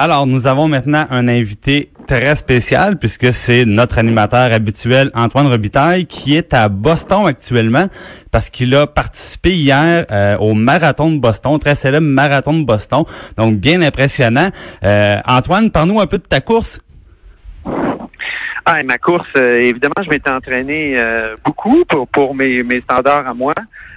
Alors, nous avons maintenant un invité très spécial puisque c'est notre animateur habituel Antoine Robitaille qui est à Boston actuellement parce qu'il a participé hier euh, au marathon de Boston, très célèbre marathon de Boston. Donc bien impressionnant. Euh, Antoine, parle-nous un peu de ta course. Ah, ma course, euh, évidemment, je m'étais entraîné beaucoup pour, mes standards à moi.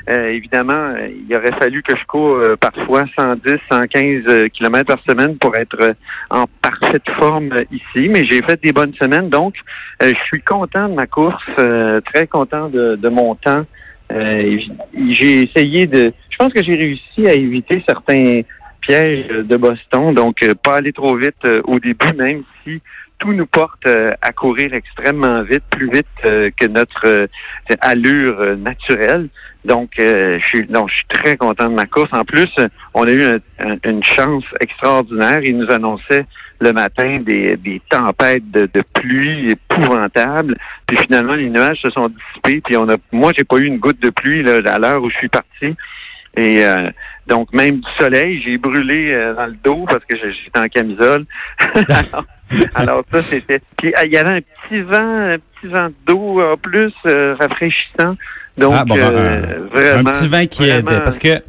Euh, évidemment, il aurait fallu que je cours parfois 110, 115 km par semaine pour être en parfaite forme ici, mais j'ai fait des bonnes semaines, donc je suis content de ma course, très content de, de mon temps. j'ai essayé de... Je pense que j'ai réussi à éviter certains pièges de Boston, donc pas aller trop vite au début, même si tout nous porte euh, à courir extrêmement vite, plus vite euh, que notre euh, allure naturelle. Donc, je suis je suis très content de ma course. En plus, on a eu une chance extraordinaire. Il nous annonçait le matin des, des tempêtes de, de, pluie épouvantables. Puis finalement, les nuages se sont dissipés. Puis on a, moi, j'ai pas eu une goutte de pluie là, à l'heure où je suis parti. Et donc, même du soleil, j'ai brûlé dans le dos parce que j'étais en camisole. Alors ça, c'était. Puis ah, il y avait un petit vent, un petit vent d'eau en plus euh, rafraîchissant. Donc ah, euh, vraiment. Un petit vent qui aidait. Parce que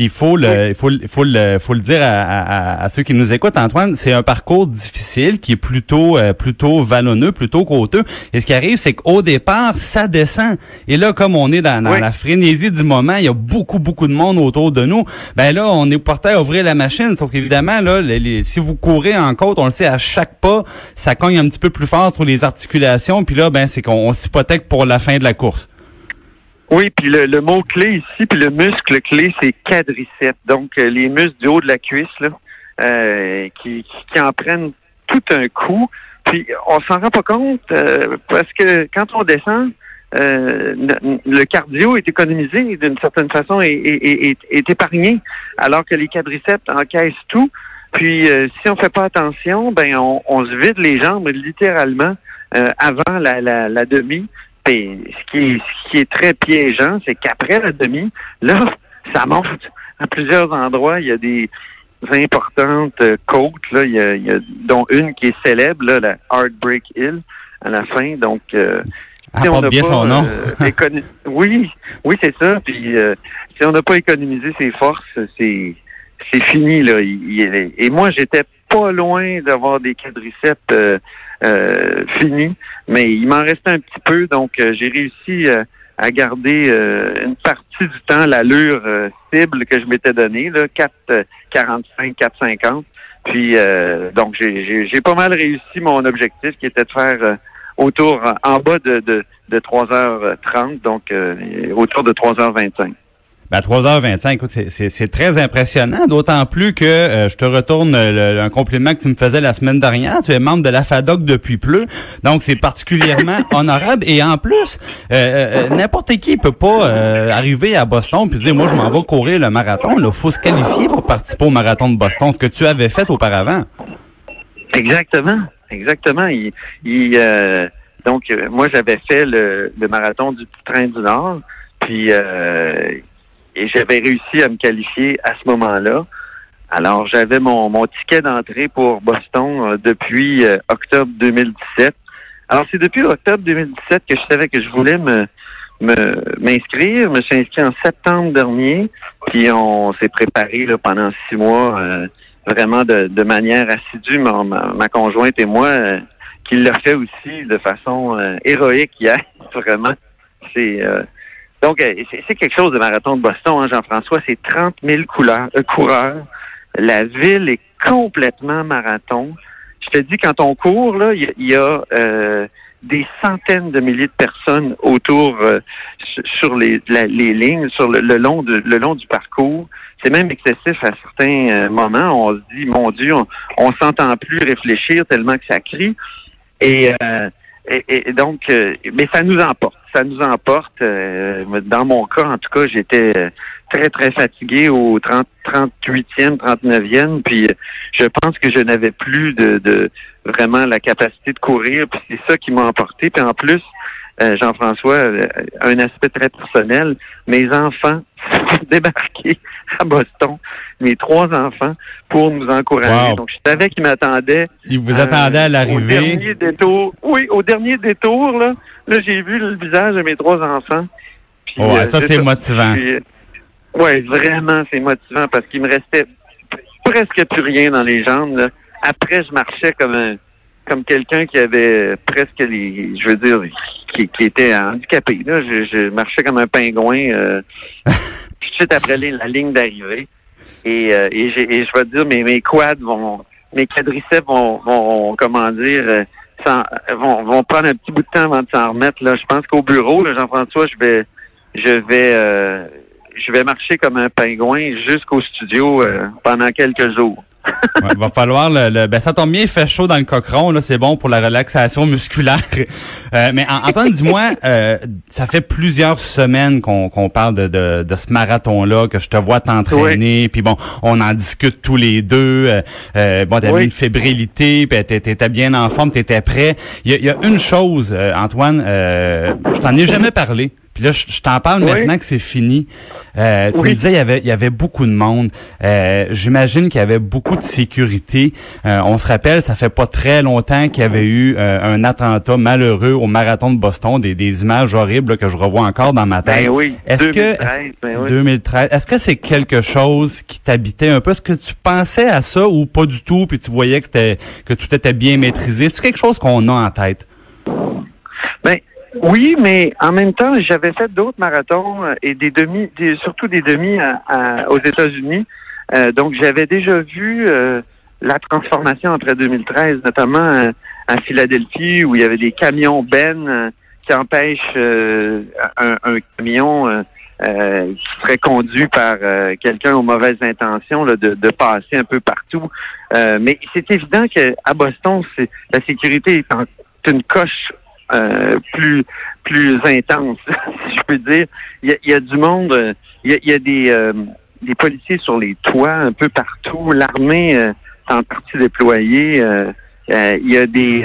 il faut le, il faut, il faut le, faut le dire à, à, ceux qui nous écoutent, Antoine, c'est un parcours difficile qui est plutôt, euh, plutôt vallonneux, plutôt côteux. Et ce qui arrive, c'est qu'au départ, ça descend. Et là, comme on est dans, la frénésie du moment, il y a beaucoup, beaucoup de monde autour de nous. Ben là, on est porté à ouvrir la machine. Sauf qu'évidemment, là, si vous courez en côte, on le sait, à chaque pas, ça cogne un petit peu plus fort sur les articulations. Puis là, ben, c'est qu'on s'hypothèque pour la fin de la course. Oui, puis le, mot clé ici, puis le muscle clé, c'est quadriceps. Donc, euh, les muscles du haut de la cuisse, là, euh, qui, qui en prennent tout un coup. Puis, on s'en rend pas compte euh, parce que quand on descend, le cardio est économisé d'une certaine façon et est, épargné, alors que les quadriceps encaissent tout. Puis, si on fait pas attention, ben on, on se vide les jambes littéralement avant la, la, la demi ce qui, est, ce qui est très piégeant, c'est qu'après la demi, là, ça monte à plusieurs endroits. Il y a des importantes euh, côtes, là, il y a, dont une qui est célèbre, là, la Heartbreak Hill, à la fin. Donc, euh, si on bien son nom. Euh, oui, oui, c'est ça. Puis, si on n'a pas économisé ses forces, c'est c'est fini là. et moi, j'étais pas loin d'avoir des quadriceps euh, finis, mais il m'en restait un petit peu, donc euh, j'ai réussi euh, à garder une partie du temps l'allure cible que je m'étais donnée, là, 4,45, 4,50. Puis donc j'ai pas mal réussi mon objectif qui était de faire autour en bas de, de, de 3h30, donc autour de 3h25. Ben, à 3h25, écoute, c'est très impressionnant, d'autant plus que euh, je te retourne un compliment que tu me faisais la semaine dernière. Tu es membre de la FADOC depuis peu, donc c'est particulièrement honorable. Et en plus, euh, euh, n'importe qui peut pas arriver à Boston puis dire, moi, je m'en vais courir le marathon. Il faut se qualifier pour participer au marathon de Boston, ce que tu avais fait auparavant. Exactement, exactement. Il, donc, moi, j'avais fait le, le, marathon du train du Nord. Puis et j'avais réussi à me qualifier à ce moment-là. Alors, j'avais mon, mon ticket d'entrée pour Boston euh, depuis euh, octobre 2017. Alors, c'est depuis octobre 2017 que je savais que je voulais me m'inscrire. Je me suis inscrit en septembre dernier, puis on s'est préparé là, pendant six mois euh, vraiment de, de, manière assidue. Ma, ma, conjointe et moi, qui l'a fait aussi de façon héroïque hier. Vraiment, c'est donc, euh, c'est quelque chose de marathon de Boston, hein, Jean-François. C'est 30 000 couleurs, euh, coureurs. La ville est complètement marathon. Je te dis, quand on court, là, il y, a, euh, des centaines de milliers de personnes autour euh, sur les, les lignes, sur le, long de, le long du parcours. C'est même excessif à certains euh, moments. On se dit, mon Dieu, on, on s'entend plus réfléchir tellement que ça crie. Et, euh, et, donc, mais ça nous emporte. Ça nous emporte. dans mon cas, en tout cas, j'étais très, très fatigué au 30, 38e, 39e. Puis je pense que je n'avais plus de, de vraiment la capacité de courir. Puis c'est ça qui m'a emporté. Puis en plus, euh, Jean-François, euh, un aspect très personnel, mes enfants sont débarqués à Boston, mes trois enfants, pour nous encourager. Donc, je savais qu'ils m'attendaient. Ils vous attendaient à euh, l'arrivée. Au dernier détour. Oui, au dernier détour, là, là j'ai vu le visage de mes trois enfants. Puis, ouais, ça, c'est motivant. oui, vraiment, c'est motivant parce qu'il me restait presque plus rien dans les jambes. Là. Après, je marchais comme un comme quelqu'un qui avait presque les, je veux dire, qui, qui était handicapé. Là. Je, marchais comme un pingouin euh, suite après la ligne d'arrivée. Et, euh, et, et, je vais dire, mes, mes quads vont, mes quadriceps vont, vont comment dire, euh, vont, vont prendre un petit bout de temps avant de s'en remettre. Là. Je pense qu'au bureau, Jean-François, je vais, je vais, euh, je vais marcher comme un pingouin jusqu'au studio pendant quelques jours ouais, va falloir le, ben ça tombe bien, il fait chaud dans le cochon, là, c'est bon pour la relaxation musculaire. Euh, mais Antoine, dis-moi, euh, ça fait plusieurs semaines qu'on parle de, de, de ce marathon-là, que je te vois t'entraîner, puis bon, on en discute tous les deux. Euh, euh bon, t'avais une fébrilité, puis t'étais bien en forme, t'étais prêt. Il y a, y a, une chose, Antoine, je t'en ai jamais parlé. Puis là, je, t'en parle maintenant que c'est fini. Euh, tu me disais, il y avait, il y avait beaucoup de monde. Euh, J'imagine qu'il y avait beaucoup de sécurité. Euh, on se rappelle, ça fait pas très longtemps qu'il y avait eu un attentat malheureux au marathon de Boston, des, des images horribles que je revois encore dans ma tête. Ben oui, est-ce que 2013, est-ce que c'est quelque chose qui t'habitait un peu? Est-ce que tu pensais à ça ou pas du tout Puis tu voyais que c'était que tout était bien maîtrisé? C'est quelque chose qu'on a en tête Ben oui, mais en même temps, j'avais fait d'autres marathons euh, et des demi, surtout des demi aux États-Unis. Euh, donc, j'avais déjà vu euh, la transformation après 2013, notamment à Philadelphie, où il y avait des camions Ben qui empêchent un, camion qui serait conduit par quelqu'un aux mauvaises intentions de, de, passer un peu partout. mais c'est évident qu'à Boston, la sécurité est en une coche euh, plus plus intense, si je peux dire. Il y a, du monde, euh, il y a, des, euh, des policiers sur les toits un peu partout. L'armée est en partie déployée. il y a des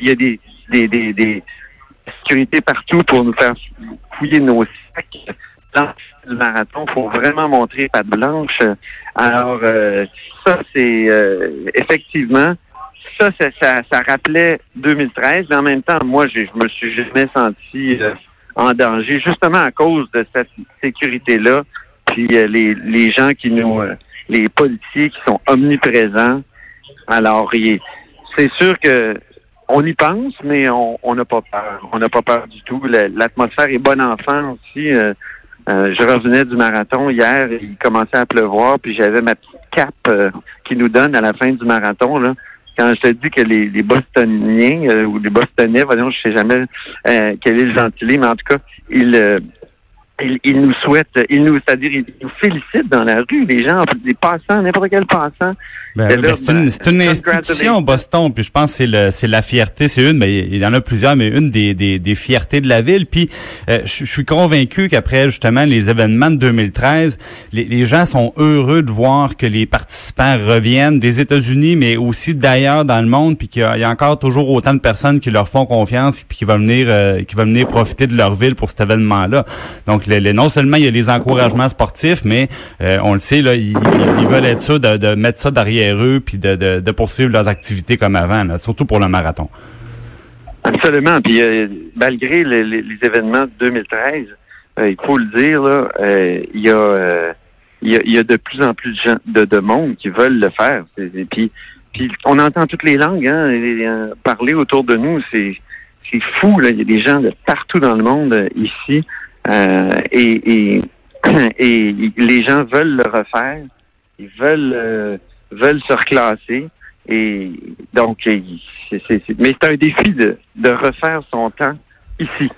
il y a des, des, des, des sécurités partout pour nous faire fouiller nos sacs. Dans le marathon, il faut vraiment montrer patte blanche. Alors, ça, c'est effectivement ça, ça, ça, rappelait 2013, mais en même temps, moi, je me suis jamais senti euh, en danger, justement à cause de cette sécurité-là. Puis euh, les, les gens qui nous, euh, les policiers qui sont omniprésents. Alors, c'est sûr que on y pense, mais on n'a pas peur. On n'a pas peur du tout. L'atmosphère est bonne enfant aussi. je revenais du marathon hier, il commençait à pleuvoir, puis j'avais ma petite cape qui nous donne à la fin du marathon. Là quand je te dis que les, Bostoniens euh, ou les Bostonais, voyons, je sais jamais euh, quel est le gentilé, mais en tout cas, ils, euh, ils, nous souhaitent, ils nous, c'est-à-dire, ils nous félicitent dans la rue, les gens, les passants, n'importe quel passant. Ben, ben c'est une, c'est une institution, Boston, puis je pense que c'est le, c'est la fierté, c'est une, mais il y en a plusieurs, mais une des, des, des fiertés de la ville. Puis, euh, je, suis convaincu qu'après justement les événements de 2013, les, les gens sont heureux de voir que les participants reviennent des États-Unis, mais aussi d'ailleurs dans le monde, puis qu'il y, a encore toujours autant de personnes qui leur font confiance, puis qui vont venir, euh, qui vont venir profiter de leur ville pour cet événement-là. Donc, non seulement il y a les encouragements sportifs, mais euh, on le sait, là, ils, veulent être sûrs de, mettre ça derrière eux puis de, poursuivre leurs activités comme avant, surtout pour le marathon. Absolument. Puis euh, malgré les, événements de 2013, euh, il faut le dire, là, il y a il y, a, de plus en plus de monde qui veulent le faire. Et puis, on entend toutes les langues hein, parler autour de nous. C'est c'est fou. Il y a des gens de partout dans le monde ici euh, et, les gens veulent le refaire, ils veulent euh, veulent se reclasser Et donc, c'est, c'est, mais c'est un défi de, de refaire son temps ici.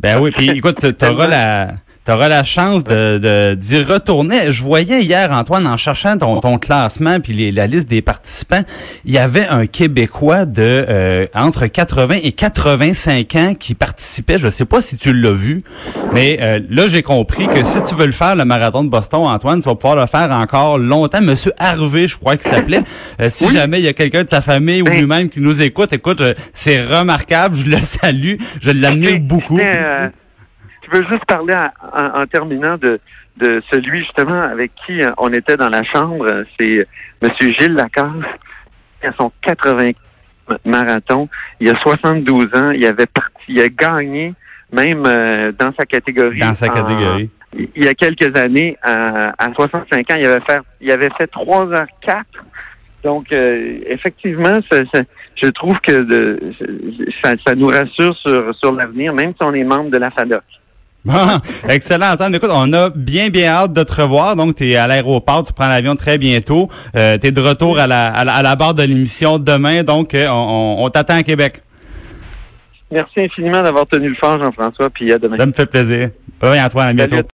Ben oui, puis écoute, tu auras la tu auras la chance de d'y retourner. Je voyais hier, Antoine, en cherchant ton, ton classement puis la liste des participants, il y avait un Québécois de euh, entre 80 et 85 ans qui participait. Je sais pas si tu l'as vu, mais euh, là, j'ai compris que si tu veux le faire, le marathon de Boston, Antoine, tu vas pouvoir le faire encore longtemps. Monsieur Harvey, je crois qu'il s'appelait. Euh, si jamais il y a quelqu'un de sa famille ou lui-même qui nous écoute, écoute, c'est remarquable. Je le salue. Je l'admire beaucoup je veux juste parler en, terminant de, de celui justement avec qui euh, on était dans la chambre. C'est M. Gilles Lacasse. Il a son 80 marathon. Il a 72 ans. Il avait parti, il a gagné même euh, dans sa catégorie. Dans sa catégorie. il y a quelques années, à, 65 ans, il avait fait, il avait fait 3h04. Donc, euh, effectivement, je trouve que ça, ça, nous rassure sur, sur l'avenir, même si on est membre de la FADOC. Bon, excellent, Antoine. Écoute, on a bien, bien hâte de te revoir. Donc, tu es à l'aéroport, tu prends l'avion très bientôt. Euh, tu es de retour à la, à la, barre de l'émission demain. Donc, euh, on, t'attend à Québec. Merci infiniment d'avoir tenu le fort, Jean-François, puis à demain. Ça me fait plaisir. Oui, Antoine, à bientôt.